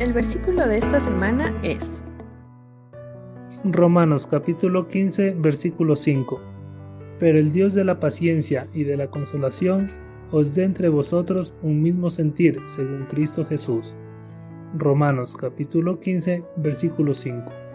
El versículo de esta semana es Romanos capítulo 15 versículo 5. Pero el Dios de la paciencia y de la consolación os dé entre vosotros un mismo sentir según Cristo Jesús. Romanos capítulo 15 versículo 5.